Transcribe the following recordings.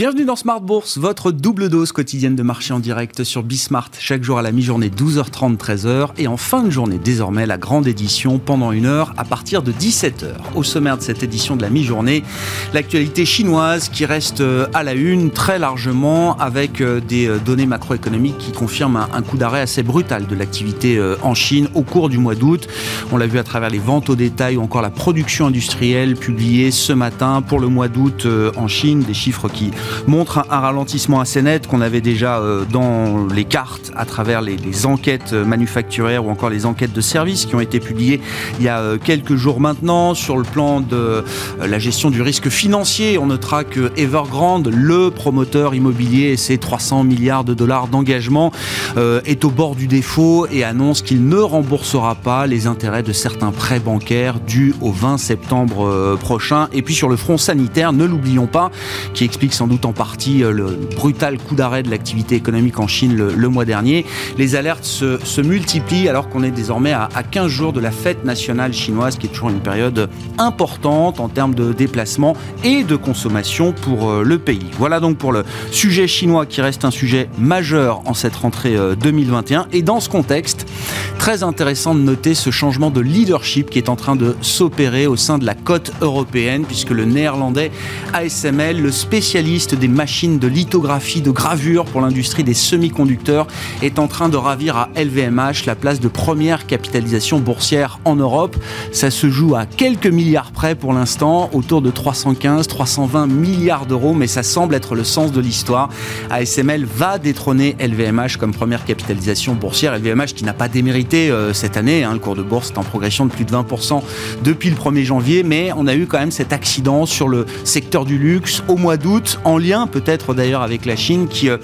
Bienvenue dans Smart Bourse, votre double dose quotidienne de marché en direct sur Bismart, chaque jour à la mi-journée 12h30, 13h et en fin de journée désormais la grande édition pendant une heure à partir de 17h. Au sommaire de cette édition de la mi-journée, l'actualité chinoise qui reste euh, à la une très largement avec euh, des euh, données macroéconomiques qui confirment un coup d'arrêt assez brutal de l'activité en Chine au cours du mois d'août. On l'a vu à travers les ventes au détail ou encore la production industrielle publiée ce matin pour le mois d'août en Chine, des chiffres qui montre un, ralentissement assez net qu'on avait déjà euh, dans les cartes à travers les, enquêtes manufacturières ou encore les enquêtes de services qui ont été publiées il y a euh, quelques jours maintenant sur le plan de euh, la gestion du risque financier. On notera que Evergrande, le promoteur immobilier et ses 300 milliards de dollars d'engagement, est au bord du défaut et annonce qu'il ne remboursera pas les intérêts de certains prêts bancaires dus au 20 septembre prochain. Et puis sur le front sanitaire, ne l'oublions pas, qui explique sans doute en partie euh, le brutal coup d'arrêt de l'activité économique en Chine le, mois dernier. Les alertes se, multiplient alors qu'on est désormais à, 15 jours de la fête nationale chinoise, qui est toujours une période importante en termes de déplacement et de consommation pour euh, le pays. Voilà donc pour le sujet chinois qui reste un sujet majeur en cette rentrée 2021. Euh, et dans ce contexte, très intéressant de noter ce changement de leadership qui est en train de s'opérer au sein de la côte européenne, puisque le néerlandais ASML, le spécialiste des machines de lithographie, de gravure pour l'industrie des semi-conducteurs, est en train de ravir à LVMH la place de première capitalisation boursière en Europe. Ça se joue à quelques milliards près pour l'instant, autour de 315, 320 milliards d'euros, mais ça semble être le sens de l'histoire. ASML va détrôner LVMH comme première capitalisation boursière. LVMH qui n'a pas démérité euh, cette année, hein. le cours de bourse est en progression de plus de 20% depuis le 1er janvier, mais on a eu quand même cet accident sur le secteur du luxe au mois d'août en lien peut-être d'ailleurs avec la Chine qui, euh,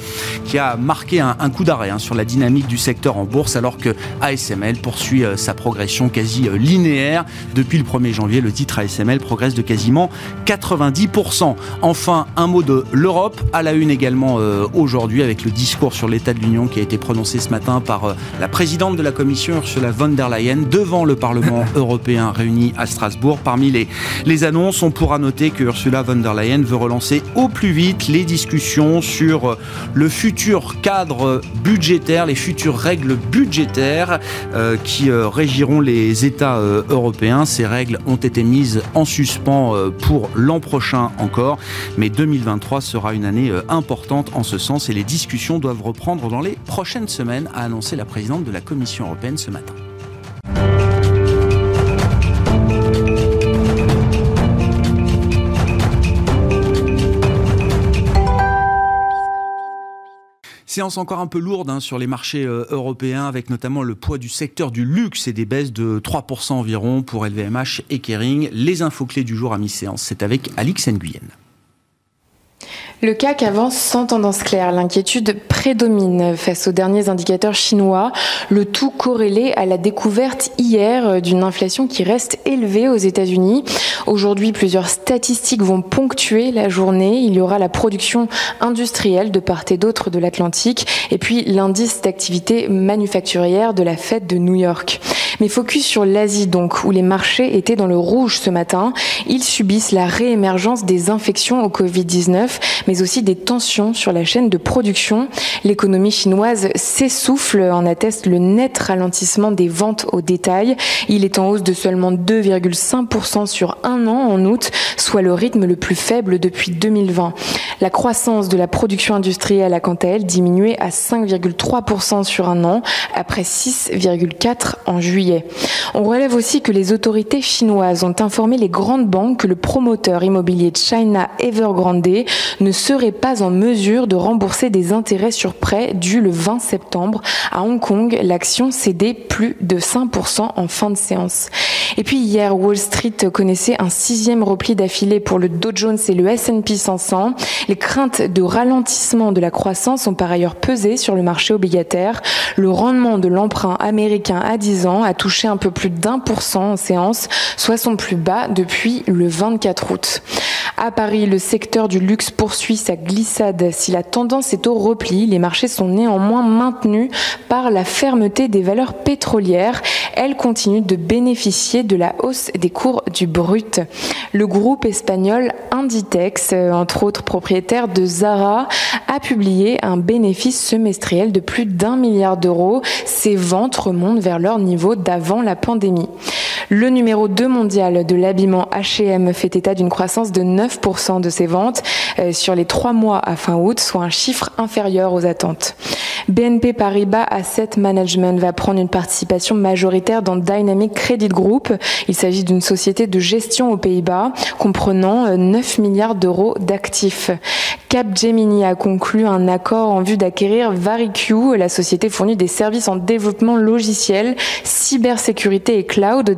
qui a marqué un, coup d'arrêt hein, sur la dynamique du secteur en bourse alors que ASML poursuit euh, sa progression quasi euh, linéaire. Depuis le 1er janvier, le titre ASML progresse de quasiment 90%. Enfin, un mot de l'Europe à la une également aujourd'hui avec le discours sur l'état de l'Union qui a été prononcé ce matin par la présidente de la Commission Ursula von der Leyen devant le Parlement européen réuni à Strasbourg. Parmi les, les annonces, on pourra noter que Ursula von der Leyen veut relancer au plus vite les discussions sur le futur cadre budgétaire, les futures règles budgétaires euh, qui euh, régiront les États euh, européens. Ces règles ont été mises en suspens pour l'an prochain encore, mais 2023 sera une année importante en ce sens et les discussions doivent reprendre dans les prochaines semaines, a annoncé la présidente de la Commission européenne ce matin. Séance encore un peu lourde hein, sur les marchés euh, européens, avec notamment le poids du secteur du luxe et des baisses de 3% environ pour LVMH et Kering. Les infos clés du jour à mi-séance, c'est avec Alix Nguyen. Le CAC avance sans tendance claire. L'inquiétude prédomine face aux derniers indicateurs chinois, le tout corrélé à la découverte hier d'une inflation qui reste élevée aux États-Unis. Aujourd'hui, plusieurs statistiques vont ponctuer la journée. Il y aura la production industrielle de part et d'autre de l'Atlantique et puis l'indice d'activité manufacturière de la fête de New York. Mais focus sur l'Asie donc, où les marchés étaient dans le rouge ce matin. Ils subissent la réémergence des infections au Covid-19 mais aussi des tensions sur la chaîne de production. L'économie chinoise s'essouffle, en atteste le net ralentissement des ventes au détail. Il est en hausse de seulement 2,5% sur un an en août, soit le rythme le plus faible depuis 2020. La croissance de la production industrielle a quant à elle diminué à 5,3% sur un an, après 6,4% en juillet. On relève aussi que les autorités chinoises ont informé les grandes banques que le promoteur immobilier China Evergrande ne serait pas en mesure de rembourser des intérêts sur prêt dus le 20 septembre. À Hong Kong, l'action cédait plus de 5% en fin de séance. Et puis hier, Wall Street connaissait un sixième repli d'affilée pour le Dow Jones et le S&P 500. Les craintes de ralentissement de la croissance ont par ailleurs pesé sur le marché obligataire. Le rendement de l'emprunt américain à 10 ans a touché un peu plus d'un pour cent en séance, soit son plus bas depuis le 24 août. À Paris, le secteur du luxe poursuit sa glissade. Si la tendance est au repli, les marchés sont néanmoins maintenus par la fermeté des valeurs pétrolières. Elles continuent de bénéficier de la hausse des cours du brut. Le groupe espagnol Inditex, euh, entre autres propriétaire de Zara, a publié un bénéfice semestriel de plus d'un milliard d'euros. Ses ventes remontent vers leur niveau d'avant la pandémie. Le numéro 2 mondial de l'habillement H&M fait état d'une croissance de 9% de ses ventes euh, sur les trois mois à fin août, soit un chiffre inférieur aux attentes. BNP Paribas Asset Management va prendre une participation majoritaire dans Dynamic Credit Group. Il s'agit d'une société de gestion aux Pays-Bas comprenant 9 euh, milliards d'euros d'actifs. Capgemini a conclu un accord en vue d'acquérir VariQ. La société fournit des services en développement logiciel, cybersécurité et cloud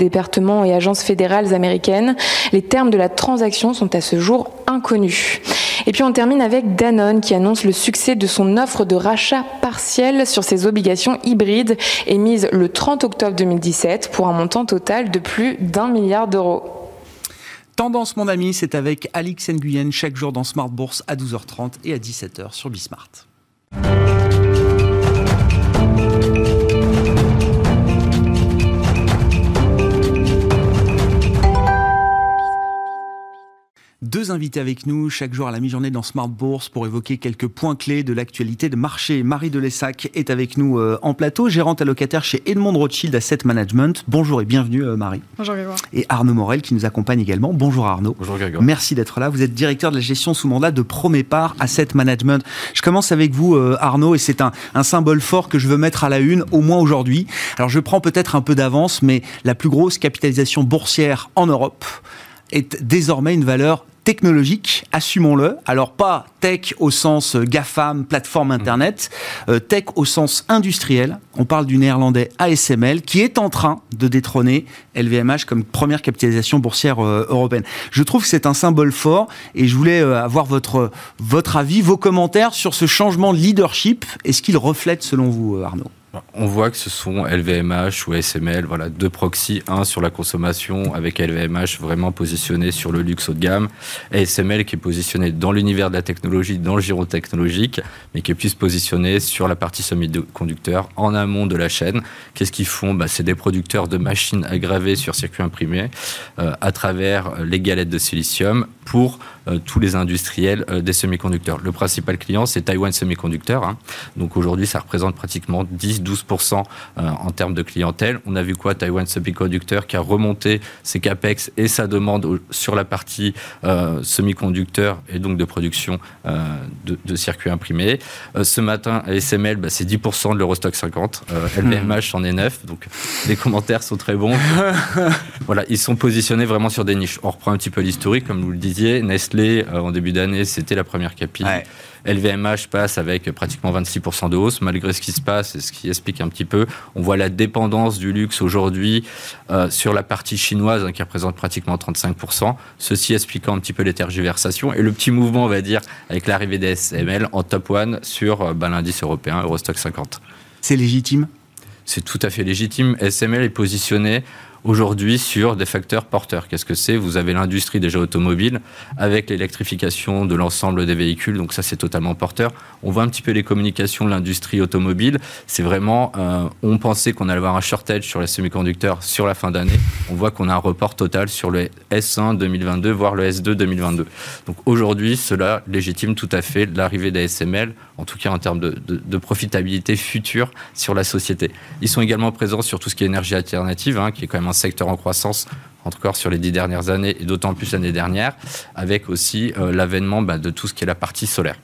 et agences fédérales américaines. Les termes de la transaction sont à ce jour inconnus. Et puis on termine avec Danone qui annonce le succès de son offre de rachat partiel sur ses obligations hybrides émises le 30 octobre 2017 pour un montant total de plus d'un milliard d'euros. Tendance, mon ami, c'est avec Alix Nguyen chaque jour dans Smart Bourse à 12h30 et à 17h sur Bismart. Deux invités avec nous chaque jour à la mi-journée dans Smart Bourse pour évoquer quelques points clés de l'actualité de marché. Marie Delessac est avec nous euh, en plateau, gérante allocataire chez Edmond Rothschild Asset Management. Bonjour et bienvenue euh, Marie. Bonjour Grégoire. Et Arnaud Morel qui nous accompagne également. Bonjour Arnaud. Bonjour Grégoire. Merci d'être là. Vous êtes directeur de la gestion sous mandat de Promépar Asset Management. Je commence avec vous euh, Arnaud et c'est un, un symbole fort que je veux mettre à la une au moins aujourd'hui. Alors je prends peut-être un peu d'avance mais la plus grosse capitalisation boursière en Europe est désormais une valeur technologique, assumons-le. Alors pas tech au sens euh, GAFAM, plateforme Internet, euh, tech au sens industriel. On parle du néerlandais ASML qui est en train de détrôner LVMH comme première capitalisation boursière euh, européenne. Je trouve que c'est un symbole fort et je voulais avoir votre, votre avis, vos commentaires sur ce changement de leadership. Est-ce qu'il reflète selon vous, Arnaud on voit que ce sont LVMH ou SML, voilà, deux proxys, un sur la consommation avec LVMH vraiment positionné sur le luxe haut de gamme, et SML qui est positionné dans l'univers de la technologie, dans le giron technologique, mais qui est plus positionné sur la partie semi-conducteur en amont de la chaîne. Qu'est-ce qu'ils font? Bah, C'est des producteurs de machines aggravées sur circuit imprimé euh, à travers les galettes de silicium pour euh, tous les industriels euh, des semi-conducteurs. Le principal client, c'est Taiwan Semiconductor. Hein. Donc aujourd'hui, ça représente pratiquement 10-12% euh, en termes de clientèle. On a vu quoi? Taiwan Semiconductor qui a remonté ses capex et sa demande sur la partie semi-conducteur et donc de production de, circuits imprimés. ce matin, SML, bah, c'est 10% de l'Eurostock 50. LVMH en est 9. Donc les commentaires sont très bons. voilà, ils sont positionnés vraiment sur des niches. On reprend un petit peu l'historique, comme vous le disiez. Nestlé euh, en début d'année, c'était la première capille. LVMH passe avec pratiquement 26% de hausse, malgré ce qui se passe et ce qui explique un petit peu. On voit la dépendance du luxe aujourd'hui euh, sur la partie chinoise hein, qui représente pratiquement 35%. Ceci expliquant un petit peu les tergiversations et le petit mouvement, on va dire, avec l'arrivée des SML en top one sur euh, bah, l'indice européen Eurostock 50. C'est légitime? C'est tout à fait légitime. SML est positionné aujourd'hui sur des facteurs porteurs. Qu'est-ce que c'est? Vous avez l'industrie déjà automobile avec l'électrification de l'ensemble des véhicules, donc ça c'est totalement porteur. On voit un petit peu les communications de l'industrie automobile. C'est vraiment, euh, on pensait qu'on allait avoir un shortage sur les semi-conducteurs sur la fin d'année. On voit qu'on a un report total sur le S1 2022, voire le S2 2022. Donc aujourd'hui, cela légitime tout à fait l'arrivée d'ASML, en tout cas en termes de, profitabilité future sur la société. Ils sont également présents sur tout ce qui est énergie alternative, hein, qui est quand même un secteur en croissance encore sur les dix dernières années et d'autant plus l'année dernière, avec aussi euh, l'avènement bah, de tout ce qui est la partie solaire.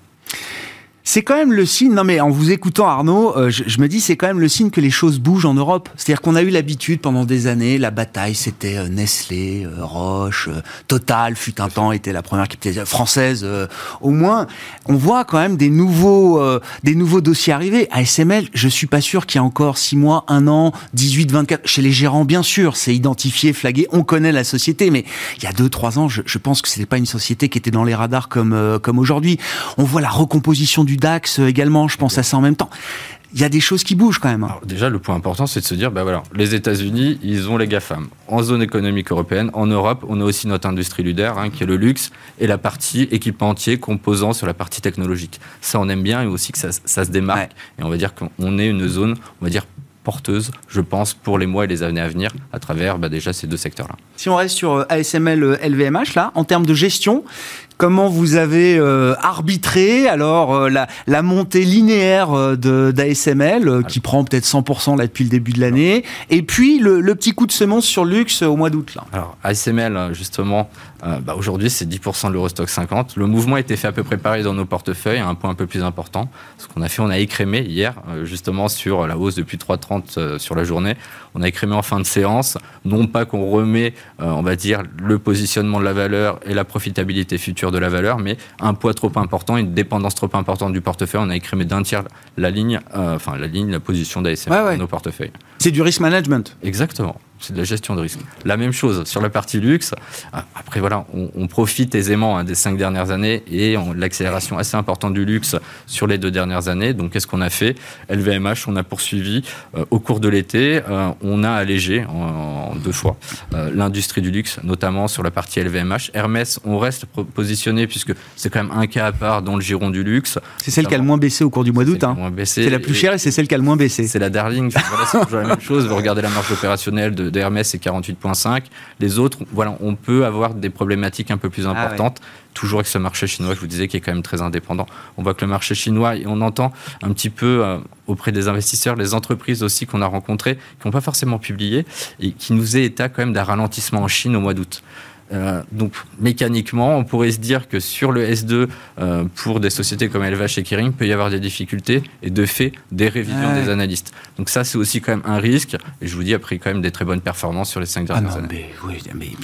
C'est quand même le signe, non mais en vous écoutant Arnaud, euh, je, me dis c'est quand même le signe que les choses bougent en Europe. C'est-à-dire qu'on a eu l'habitude pendant des années, la bataille c'était euh, Nestlé, euh, Roche, Total, fut un temps était la première capitalisation française. au moins, on voit quand même des nouveaux, des nouveaux dossiers arriver. À SML, je suis pas sûr qu'il y a encore 6 mois, 1 an, 18, 24. Chez les gérants, bien sûr, c'est identifié, flagué, on connaît la société, mais il y a 2-3 ans, je, je pense que c'était pas une société qui était dans les radars comme, comme aujourd'hui. On voit la recomposition du DAX euh, également, je pense à ça en même temps il y a des choses qui bougent quand même. Alors déjà, le point important, c'est de se dire, bah voilà, les États-Unis, ils ont les GAFAM. En zone économique européenne, en Europe, on a aussi notre industrie leader, hein, qui est le luxe, et la partie équipementier composant sur la partie technologique. Ça, on aime bien, et aussi que ça, se démarque. Et on va dire qu'on est une zone, on va dire, porteuse, je pense, pour les mois et les années à venir, à travers bah, déjà ces deux secteurs-là. Si on reste sur ASML LVMH, euh, là, en termes de gestion, Comment vous avez euh, arbitré alors euh, la, montée linéaire euh, d'ASML qui prend peut-être 100% là depuis le début de l'année et puis le, petit coup de semence sur luxe au mois d'août. Alors ASML justement bah, aujourd'hui c'est 10% de l'Eurostock 50. Le mouvement a été fait à peu près pareil dans nos portefeuilles, un point un peu plus important. Ce qu'on a fait, on a écrémé hier justement sur la hausse depuis 3,30 sur la journée. On a écrémé en fin de séance, non pas qu'on remet, on va dire, le positionnement de la valeur et la profitabilité future de la valeur, mais un poids trop important, une dépendance trop importante du portefeuille. On a écrémé d'un tiers la ligne, euh, enfin la ligne, la position d'ASM dans nos portefeuilles. C'est du risk management. Exactement c'est de la gestion de risque. La même chose sur la partie luxe. Après, voilà, on, profite aisément hein, des cinq dernières années et l'accélération assez importante du luxe sur les deux dernières années. Donc, qu'est-ce qu'on a fait? LVMH, on a poursuivi euh, au cours de l'été. Euh, on a allégé en, deux fois euh, l'industrie du luxe, notamment sur la partie LVMH. Hermès, on reste positionné puisque c'est quand même un cas à part dans le giron du luxe. C'est celle qui a le moins baissé au cours du mois d'août. Hein. C'est la plus chère et c'est celle qui a le moins baissé. C'est la darling. Voilà, c'est toujours la même chose. Vous regardez la marge opérationnelle de, Hermès, c'est 48,5. Les autres, voilà, on peut avoir des problématiques un peu plus ah importantes. Toujours avec ce marché chinois, je vous disais, qui est quand même très indépendant. On voit que le marché chinois, et on entend un petit peu euh, auprès des investisseurs, les entreprises aussi qu'on a rencontrées, qui n'ont pas forcément publié, et qui nous est état quand même d'un ralentissement en Chine au mois d'août. Euh, donc mécaniquement, on pourrait se dire que sur le S2, euh, pour des sociétés comme LVH et Kering, peut y avoir des difficultés et de fait des révisions des analystes. Donc ça, c'est aussi quand même un risque. Et je vous dis, après quand même des très bonnes performances sur les cinq dernières ah années.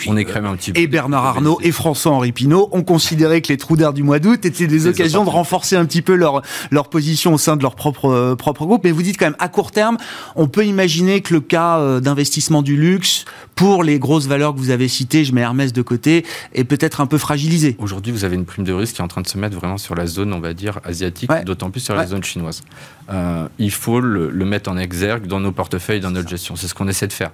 on est quand même un petit peu. Et Bernard Arnault et François-Henri Pinault ont considéré que les trous d'air du mois d'août étaient des occasions de renforcer un petit peu leur, leur position au sein de leur propre, euh, propre groupe. Mais vous dites quand même, à court terme, on peut imaginer que le cas d'investissement du luxe, pour les grosses valeurs que vous avez citées, je mets Hermès de côté, est peut-être un peu fragilisé. Aujourd'hui, vous avez une prime de risque qui est en train de se mettre vraiment sur la zone, on va dire, asiatique, d'autant plus sur la zone chinoise. Euh, il faut le, mettre en exergue dans nos portefeuilles, dans notre gestion. C'est ce qu'on essaie de faire.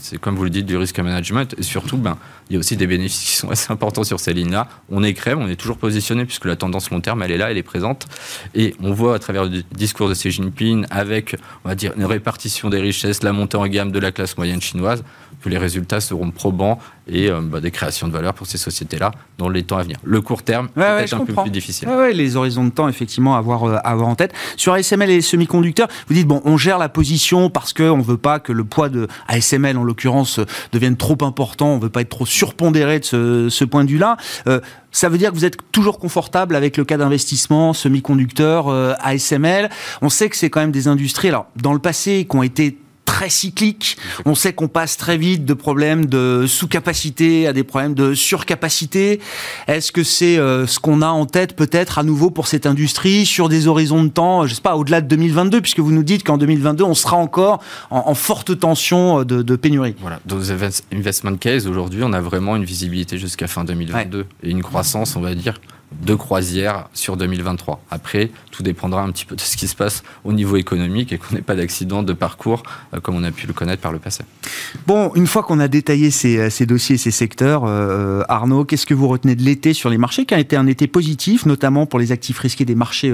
C'est comme vous le dites, du risque management. Et surtout, ben, il y a aussi des bénéfices qui sont assez importants sur ces lignes-là. On est crème, on est toujours positionné puisque la tendance long terme, elle est là, elle est présente. Et on voit à travers le discours de Xi Jinping, avec, on va dire, une répartition des richesses, la montée en gamme de la classe moyenne chinoise, que les résultats seront probants et euh, bah, des créations de valeur pour ces sociétés-là dans les temps à venir. Le court terme, ouais, peut-être un peu plus difficile. Ouais, les horizons de temps, effectivement, à avoir, euh, à avoir en tête. Sur ASML et les semi-conducteurs, vous dites, bon, on gère la position parce qu'on ne veut pas que le poids de ASML, en l'occurrence, devienne trop important, on ne veut pas être trop surpondéré de ce, ce point de vue-là. Euh, ça veut dire que vous êtes toujours confortable avec le cas d'investissement semi-conducteur ASML. On sait que c'est quand même des industries, alors dans le passé, qui ont été très cyclique. On sait qu'on passe très vite de problèmes de sous-capacité à des problèmes de surcapacité. Est-ce que c'est euh, ce qu'on a en tête peut-être à nouveau pour cette industrie sur des horizons de temps, je sais pas, au-delà de 2022, puisque vous nous dites qu'en 2022, on sera encore en, forte tension de, pénurie. Voilà, dans les investment case, aujourd'hui, on a vraiment une visibilité jusqu'à fin 2022 et une croissance, on va dire, de croisière sur 2023. Après, tout dépendra un petit peu de ce qui se passe au niveau économique et qu'on n'ait pas d'accident de parcours euh, comme on a pu le connaître par le passé. Bon, une fois qu'on a détaillé ces, euh, dossiers, ces secteurs, euh, Arnaud, qu'est-ce que vous retenez de l'été sur les marchés qui a été un été positif, notamment pour les actifs risqués des marchés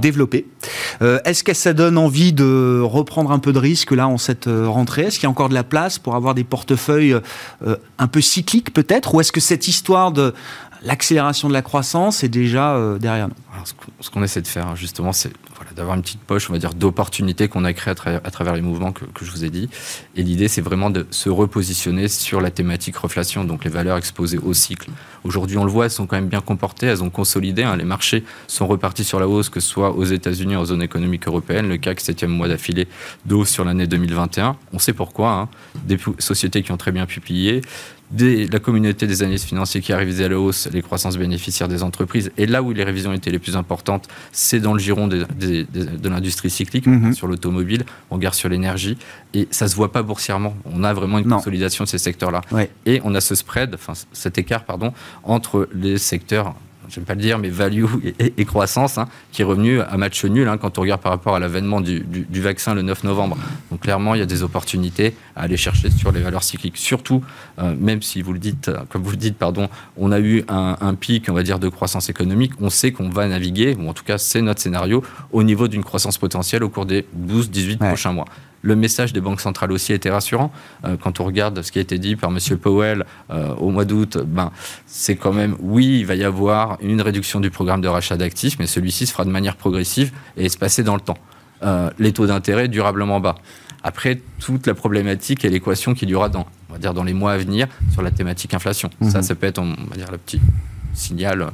développés? Est-ce que ça donne envie de reprendre un peu de risque là en cette rentrée? Est-ce qu'il y a encore de la place pour avoir des portefeuilles un peu cycliques peut-être? Ou est-ce que cette histoire de l'accélération de la croissance est déjà euh, derrière nous. ce qu'on essaie de faire, justement, c'est d'avoir une petite poche, on va dire, d'opportunités qu'on a créées à, travers les mouvements que, je vous ai dit. Et l'idée, c'est vraiment de se repositionner sur la thématique reflation, donc les valeurs exposées au cycle. Aujourd'hui, on le voit, elles sont quand même bien comportées, elles ont consolidé. Hein. les marchés sont repartis sur la hausse, que ce soit aux États-Unis, en zone économique européenne. Le CAC, septième mois d'affilée de hausse sur l'année 2021. On sait pourquoi. Hein. Des sociétés qui ont très bien publié, la communauté des analystes financiers qui a révisé à la hausse les croissances bénéficiaires des entreprises. Et là où les révisions étaient les plus importantes, c'est dans le giron de l'industrie cyclique, mhm. sur l'automobile, on regarde sur l'énergie, et ça se voit pas boursièrement. On a vraiment une consolidation de ces secteurs-là. Et on a ce spread, enfin cet écart, pardon, entre les secteurs j'aime pas le dire, mais value et, croissance, hein, qui est revenu à match nul hein, quand on regarde par rapport à l'avènement du, vaccin le 9 novembre. Donc clairement, il y a des opportunités à aller chercher sur les valeurs cycliques. Surtout, euh, même si vous le dites, comme vous le dites, pardon, on a eu un, pic, on va dire, de croissance économique, on sait qu'on va naviguer, ou en tout cas c'est notre scénario, au niveau d'une croissance potentielle au cours des 12-18 prochains mois. Le message des banques centrales aussi était rassurant. Euh, quand on regarde ce qui a été dit par M. Powell euh, au mois d'août, ben, c'est quand même, oui, il va y avoir une réduction du programme de rachat d'actifs, mais celui-ci se fera de manière progressive et espacer dans le temps. Euh, les taux d'intérêt durablement bas. Après, toute la problématique et l'équation qu'il y aura dans, on va dire, dans les mois à venir sur la thématique inflation. Ça, mhm. ça peut être, on va dire, le petit signal.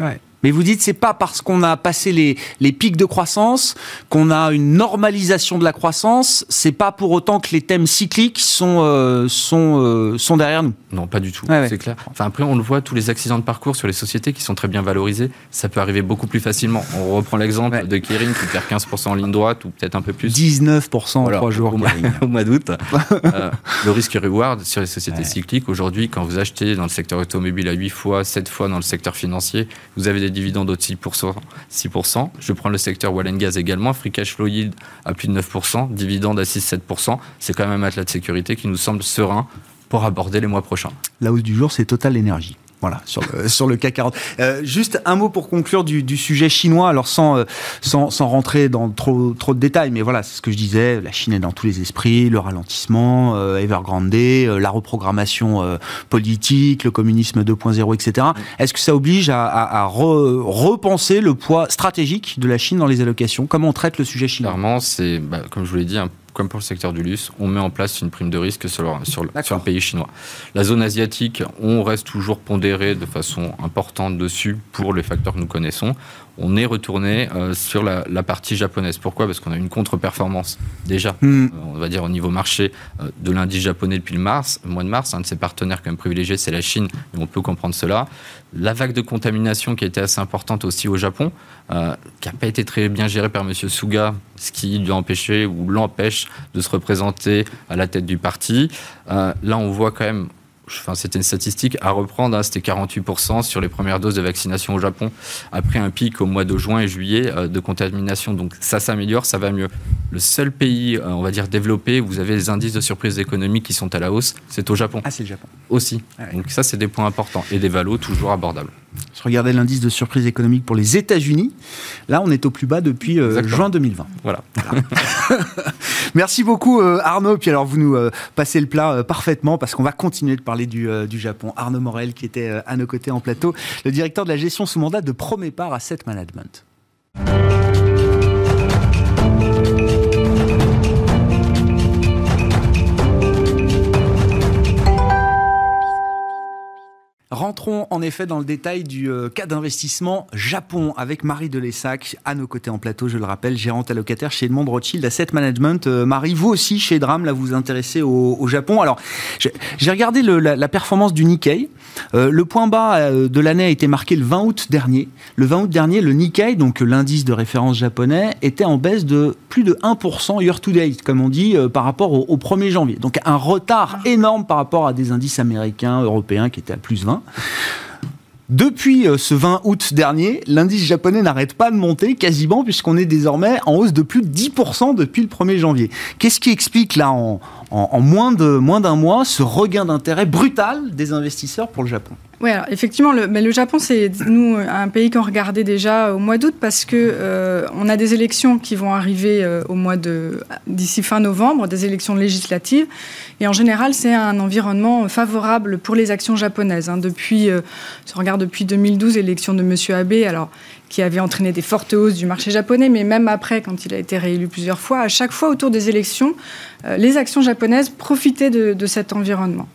Ouais. Mais vous dites c'est pas parce qu'on a passé les, les pics de croissance qu'on a une normalisation de la croissance. C'est pas pour autant que les thèmes cycliques sont euh, sont euh, sont derrière nous. Non, pas du tout. c'est clair. Enfin après on le voit tous les accidents de parcours sur les sociétés qui sont très bien valorisées, ça peut arriver beaucoup plus facilement. On reprend l'exemple de Kering qui perd 15% en ligne droite ou peut-être un peu plus. 19% en 3 jours au mois, d'août. euh, le risque reward sur les sociétés cycliques aujourd'hui quand vous achetez dans le secteur automobile à 8 fois, 7 fois dans le secteur financier, vous avez des dividendes au 6%, 6%. Je prends le secteur oil and gas également, free cash flow yield à plus de 9%, dividende à 6-7%. C'est quand même un matelas de sécurité qui nous semble serein pour aborder les mois prochains. La hausse du jour, c'est Total Energy. Voilà, sur le, sur le CAC 40. Euh, juste un mot pour conclure du, sujet chinois, alors sans, euh, sans, sans, rentrer dans trop, trop de détails, mais voilà, c'est ce que je disais, la Chine est dans tous les esprits, le ralentissement, euh, Evergrande, la reprogrammation politique, le communisme 2.0, etc. Est-ce que ça oblige à repenser le poids stratégique de la Chine dans les allocations? Comment on traite le sujet chinois? Clairement, c'est, bah, comme je vous l'ai dit, un comme pour le secteur du luxe, on met en place une prime de risque sur, sur, sur le pays chinois. La zone asiatique, on reste toujours pondéré de façon importante dessus pour les facteurs que nous connaissons on est retourné euh, sur la, partie japonaise. Pourquoi? Parce qu'on a une contre-performance déjà, hmm. euh, on va dire au niveau marché euh, de l'indice japonais depuis le mars, mois de mars. Un de ses partenaires quand même privilégiés, c'est la Chine, et on peut comprendre cela. La vague de contamination qui a été assez importante aussi au Japon, qui n'a pas été très bien gérée par M. Suga, ce qui lui a empêché ou l'empêche de se représenter à la tête du parti. là, on voit quand même enfin, c'était une statistique à reprendre, hein, c'était 48% sur les premières doses de vaccination au Japon, après un pic au mois de juin et juillet euh, de contamination. Donc ça s'améliore, ça va mieux. Le seul pays, euh, on va dire, développé où vous avez les indices de surprise économique qui sont à la hausse, c'est au Japon. Ah, c'est le Japon. Aussi. Donc ça, c'est des points importants. Et des valos toujours abordables. Je regardais l'indice de surprise économique pour les États-Unis. Là, on est au plus bas depuis euh, juin 2020. Voilà. Merci beaucoup Arnaud. Puis alors, vous nous passez le plat parfaitement parce qu'on va continuer de parler du, du Japon. Arnaud Morel qui était à nos côtés en plateau, le directeur de la gestion sous mandat de Promépar Asset Management. Rentrons en effet dans le détail du euh, cas d'investissement Japon avec Marie Delessac à nos côtés en plateau, je le rappelle, gérante allocataire chez Edmond Rothschild Asset Management. Euh, Marie, vous aussi chez Dram, là vous vous intéressez au, Japon. Alors, j'ai regardé la, performance du Nikkei. Euh, le point bas de l'année a été marqué le 20 août dernier. Le 20 août dernier, le Nikkei, donc l'indice de référence japonais, était en baisse de plus de 1% year to date, comme on dit, par rapport au, au 1er janvier. Donc un retard énorme par rapport à des indices américains, européens qui étaient à plus 20. Depuis euh, ce 20 août dernier, l'indice japonais n'arrête pas de monter quasiment puisqu'on est désormais en hausse de plus de 10% depuis le 1er janvier. Qu'est-ce qui explique là en, en, moins d'un mois ce regain d'intérêt brutal des investisseurs pour le Japon oui, alors effectivement, le, mais le Japon, c'est nous un pays qu'on regardait déjà au mois d'août parce que euh, on a des élections qui vont arriver euh, au mois de d'ici fin novembre, des élections législatives, et en général, c'est un environnement favorable pour les actions japonaises. Hein. Depuis, euh, si on regarde depuis 2012, l'élection de Monsieur Abe, alors qui avait entraîné des fortes hausses du marché japonais, mais même après, quand il a été réélu plusieurs fois, à chaque fois autour des élections, euh, les actions japonaises profitaient de, cet environnement.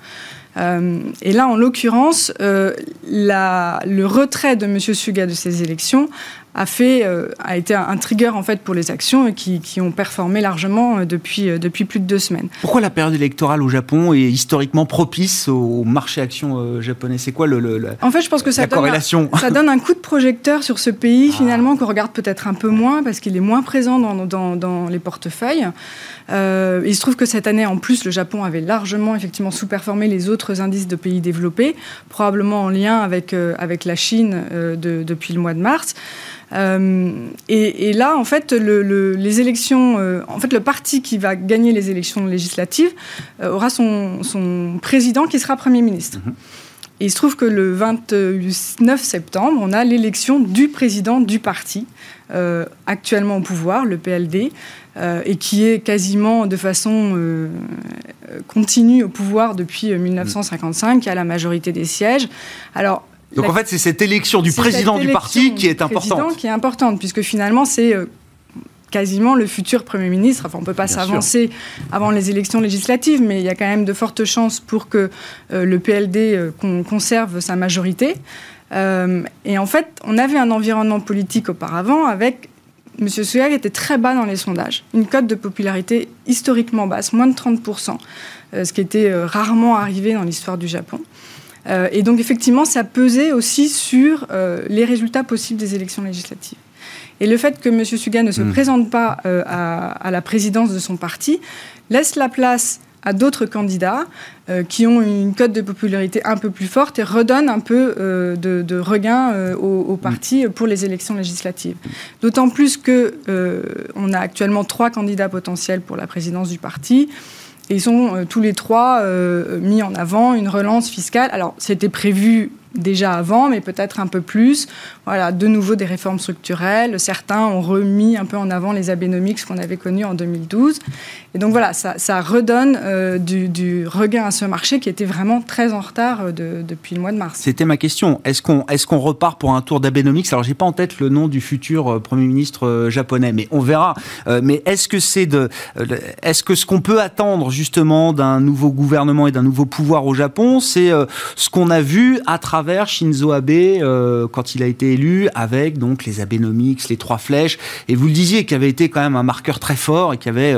Euh, et là, en l'occurrence, euh, le retrait de M. Suga de ces élections a fait a été un trigger en fait pour les actions qui, qui ont performé largement depuis depuis plus de deux semaines. Pourquoi la période électorale au Japon est historiquement propice au marché action japonais? C'est quoi le, le, En fait, je pense que ça la donne corrélation? un, ça donne un coup de projecteur sur ce pays ah. finalement qu'on regarde peut-être un peu moins parce qu'il est moins présent dans, dans, dans les portefeuilles. Euh, il se trouve que cette année, en plus, le Japon avait largement effectivement sous-performé les autres indices de pays développés, probablement en lien avec, euh, avec la Chine euh, de, depuis le mois de mars. Et, et, là, en fait, le, les élections, en fait, le parti qui va gagner les élections législatives aura son, son, président qui sera Premier ministre. Mm-hmm. Et il se trouve que le 29 septembre, on a l'élection du président du parti, euh, actuellement au pouvoir, le PLD, euh, et qui est quasiment de façon euh, continue au pouvoir depuis 1955, qui a la majorité des sièges. Alors, donc en fait, c'est cette élection du président du parti qui est importante. Qui est importante, puisque finalement, c'est quasiment le futur Premier ministre. Enfin, on ne peut pas s'avancer avant les élections législatives, mais il y a quand même de fortes chances pour que euh, le PLD euh, conserve sa majorité. Euh, et en fait, on avait un environnement politique auparavant avec M. Suga était très bas dans les sondages. Une cote de popularité historiquement basse, moins de 30%, ce qui était rarement arrivé dans l'histoire du Japon. Et donc, effectivement, ça pesait aussi sur les résultats possibles des élections législatives. Et le fait que M. Suga ne se hmm. présente pas euh, à, la présidence de son parti laisse la place à d'autres candidats euh, qui ont une cote de popularité un peu plus forte et redonne un peu euh, de, regain au, parti pour les élections législatives. D'autant plus que on a actuellement trois candidats potentiels pour la présidence du parti. Ils sont tous les trois mis en avant une relance fiscale. Alors, c'était prévu déjà avant, mais peut-être un peu plus. Voilà, de nouveau des réformes structurelles. Certains ont remis un peu en avant les Abenomics qu'on avait connus en 2012. Et donc voilà, ça, redonne euh, du, regain à ce marché qui était vraiment très en retard euh, depuis le mois de mars. C'était ma question. Est-ce qu'on est repart pour un tour d'Abenomics Alors j'ai pas en tête le nom du futur euh, Premier ministre japonais, mais on verra. mais est-ce que c'est de, est-ce que ce qu'on peut attendre justement d'un nouveau gouvernement et d'un nouveau pouvoir au Japon, c'est ce qu'on a vu à travers Shinzo Abe quand il a été élu, avec donc les Abenomics, les trois flèches, et vous le disiez, qui avait été quand même un marqueur très fort et qui avait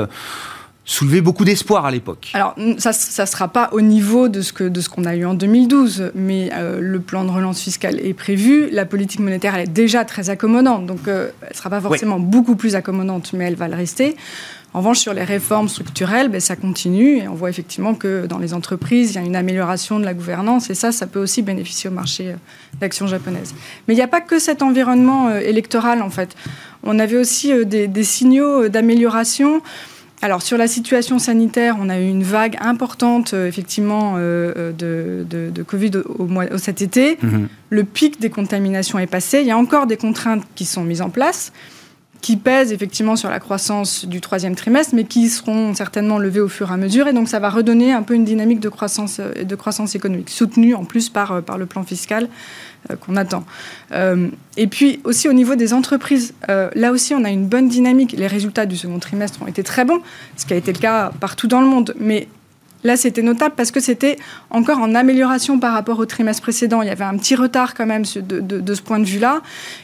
soulevé beaucoup d'espoir à l'époque. Alors, ça ne sera pas au niveau de ce qu'on de ce qu'on a eu en 2012, mais euh, le plan de relance fiscale est prévu. La politique monétaire, elle est déjà très accommodante, donc euh, elle ne sera pas forcément beaucoup plus accommodante, mais elle va le rester. En revanche, sur les réformes structurelles, ben, ça continue et on voit effectivement que dans les entreprises, il y a une amélioration de la gouvernance et ça, ça peut aussi bénéficier au marché euh, d'action japonaise. Mais il n'y a pas que cet environnement électoral, en fait. On avait aussi des, des signaux d'amélioration. Alors sur la situation sanitaire, on a eu une vague importante euh, effectivement euh, euh, de, Covid au, mois, cet été. Mhm. Le pic des contaminations est passé. Il y a encore des contraintes qui sont mises en place qui pèsent effectivement sur la croissance du troisième trimestre, mais qui seront certainement levées au fur et à mesure. Et donc, ça va redonner un peu une dynamique de croissance, de croissance économique, soutenue en plus par, par le plan fiscal qu'on attend. Euh, et puis aussi au niveau des entreprises, euh, là aussi on a une bonne dynamique. Les résultats du second trimestre ont été très bons, ce qui a été le cas partout dans le monde. Mais Là, c'était notable parce que c'était encore en amélioration par rapport au trimestre précédent. Il y avait un petit retard quand même de, ce point de vue-là.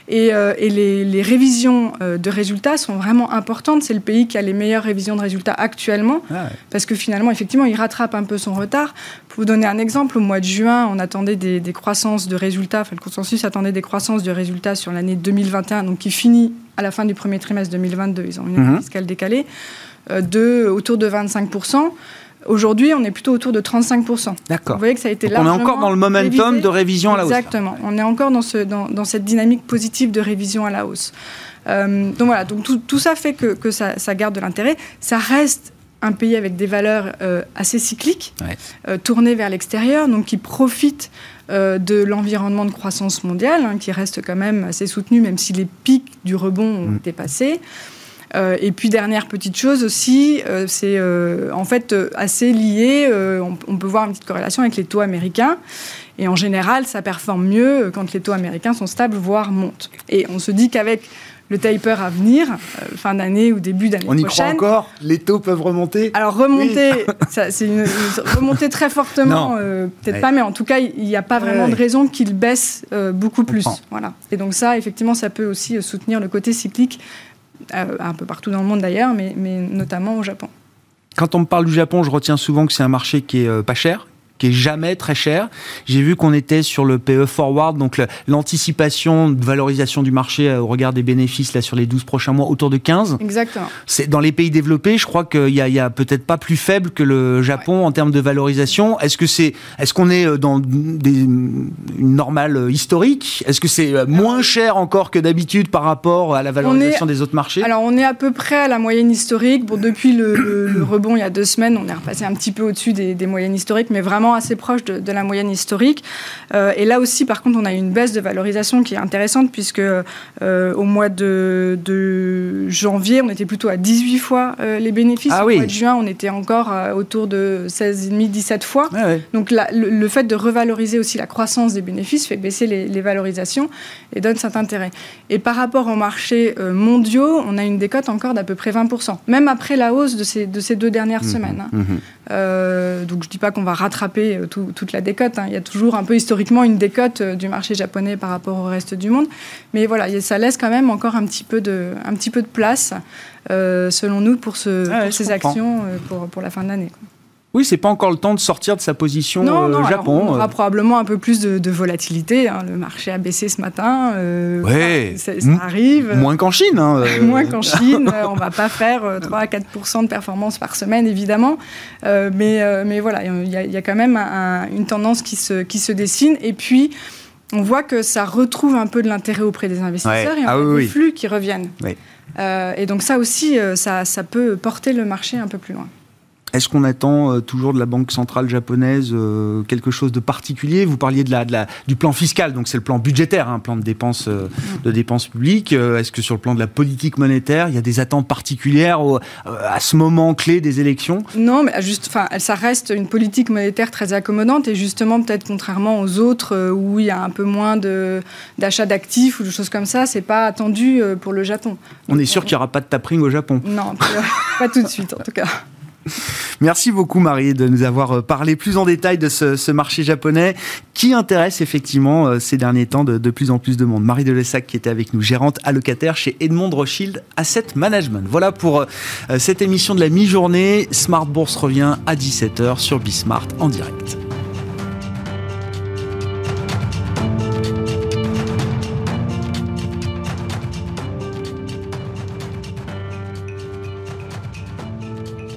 Et, euh, les, révisions euh, de résultats sont vraiment importantes. C'est le pays qui a les meilleures révisions de résultats actuellement. Ah parce que finalement, effectivement, il rattrape un peu son retard. Pour vous donner un exemple, au mois de juin, on attendait des, croissances de résultats, enfin le consensus attendait des croissances de résultats sur l'année 2021, donc qui finit à la fin du premier trimestre 2022. Ils ont une année mhm. fiscale décalée, euh, de, autour de 25 Aujourd'hui, on est plutôt autour de 35%. D'accord. Vous voyez que ça a été On est encore dans le momentum de révision à la hausse. Exactement. On est encore dans, ce, dans, cette dynamique positive de révision à la hausse. Euh, donc voilà, donc tout, ça fait que, ça, garde de l'intérêt. Ça reste un pays avec des valeurs euh, assez cycliques, euh, tournées vers l'extérieur, donc qui profitent de l'environnement de croissance mondiale, hein, qui reste quand même assez soutenu, même si les pics du rebond ont mm. été passés. Euh, et puis dernière petite chose aussi, euh, c'est euh, en fait assez lié, on, peut voir une petite corrélation avec les taux américains. Et en général, ça performe mieux quand les taux américains sont stables, voire montent. Et on se dit qu'avec le taper à venir, euh, fin d'année ou début d'année prochaine. On y croit encore? Les taux peuvent remonter? Alors remonter, c'est une, remonter très fortement, euh, peut-être pas, mais en tout cas, il n'y a pas vraiment de raison qu'il baisse euh, beaucoup plus. Voilà. Et donc ça, effectivement, ça peut aussi soutenir le côté cyclique, un peu partout dans le monde d'ailleurs, mais, notamment au Japon. Quand on me parle du Japon, je retiens souvent que c'est un marché qui est pas cher, qui est jamais très cher. J'ai vu qu'on était sur le PE forward, donc l'anticipation de valorisation du marché euh, au regard des bénéfices là sur les 12 prochains mois autour de 15. Exactement. C'est dans les pays développés, je crois qu'il y a, peut-être pas plus faible que le Japon en termes de valorisation. Est-ce que c'est est-ce qu'on est euh, dans des, une normale euh, historique? Est-ce que c'est moins cher encore que d'habitude par rapport à la valorisation des autres marchés? Alors on est à peu près à la moyenne historique. Bon depuis le, rebond il y a deux semaines, on est repassé un petit peu au-dessus des, des moyennes historiques, mais vraiment assez proche de, la moyenne historique. Euh, et là aussi, par contre, on a une baisse de valorisation qui est intéressante puisque euh, au mois de, janvier, on était plutôt à 18 fois euh, les bénéfices. Ah au mois de juin, on était encore autour de 16,5-17 fois. Ah Donc le, fait de revaloriser aussi la croissance des bénéfices fait baisser les, valorisations et donne cet intérêt. Et par rapport aux marchés mondiaux, on a une décote encore d'à peu près 20%, même après la hausse de ces, de ces deux dernières mmh, semaines. Hein. Mmh. Donc je ne dis pas qu'on va rattraper euh, toute la décote. Hein. Il y a toujours un peu historiquement une décote euh, du marché japonais par rapport au reste du monde. Mais voilà, ça laisse quand même encore un petit peu de, un petit peu de place, euh, selon nous, pour, ce, ah ces actions pour, pour la fin de l'année. Oui, c'est pas encore le temps de sortir de sa position non, non, Japon. on aura probablement un peu plus de, volatilité. Hein. Le marché a baissé ce matin. Euh, ça, arrive. Moins qu'en Chine. Hein, moins qu'en Chine. on va pas faire 3 à 4% de performance par semaine, évidemment. mais, mais voilà, il y, a quand même une tendance qui se, qui se dessine. Et puis, on voit que ça retrouve un peu de l'intérêt auprès des investisseurs et on a des flux qui reviennent. et donc ça aussi, ça, ça peut porter le marché un peu plus loin. Est-ce qu'on attend euh, toujours de la Banque centrale japonaise euh, quelque chose de particulier? Vous parliez de la, de la, du plan fiscal, donc c'est le plan budgétaire, un hein, plan de dépenses, euh, de dépenses publiques. Est-ce que sur le plan de la politique monétaire, il y a des attentes particulières à ce moment clé des élections? Non, mais juste, enfin, ça reste une politique monétaire très accommodante et justement peut-être contrairement aux autres où il y a un peu moins d'achat d'actifs ou de choses comme ça, c'est pas attendu pour le Japon. On est sûr qu'il n'y aura pas de tapering au Japon Non, pas tout de suite en tout cas. Merci beaucoup Marie de nous avoir euh, parlé plus en détail de ce, marché japonais qui intéresse effectivement euh, ces derniers temps de, plus en plus de monde. Marie Delessac qui était avec nous, gérante allocataire chez Edmond Rothschild Asset Management. Voilà pour euh, cette émission de la mi-journée. Smart Bourse revient à 17h sur Bismart en direct.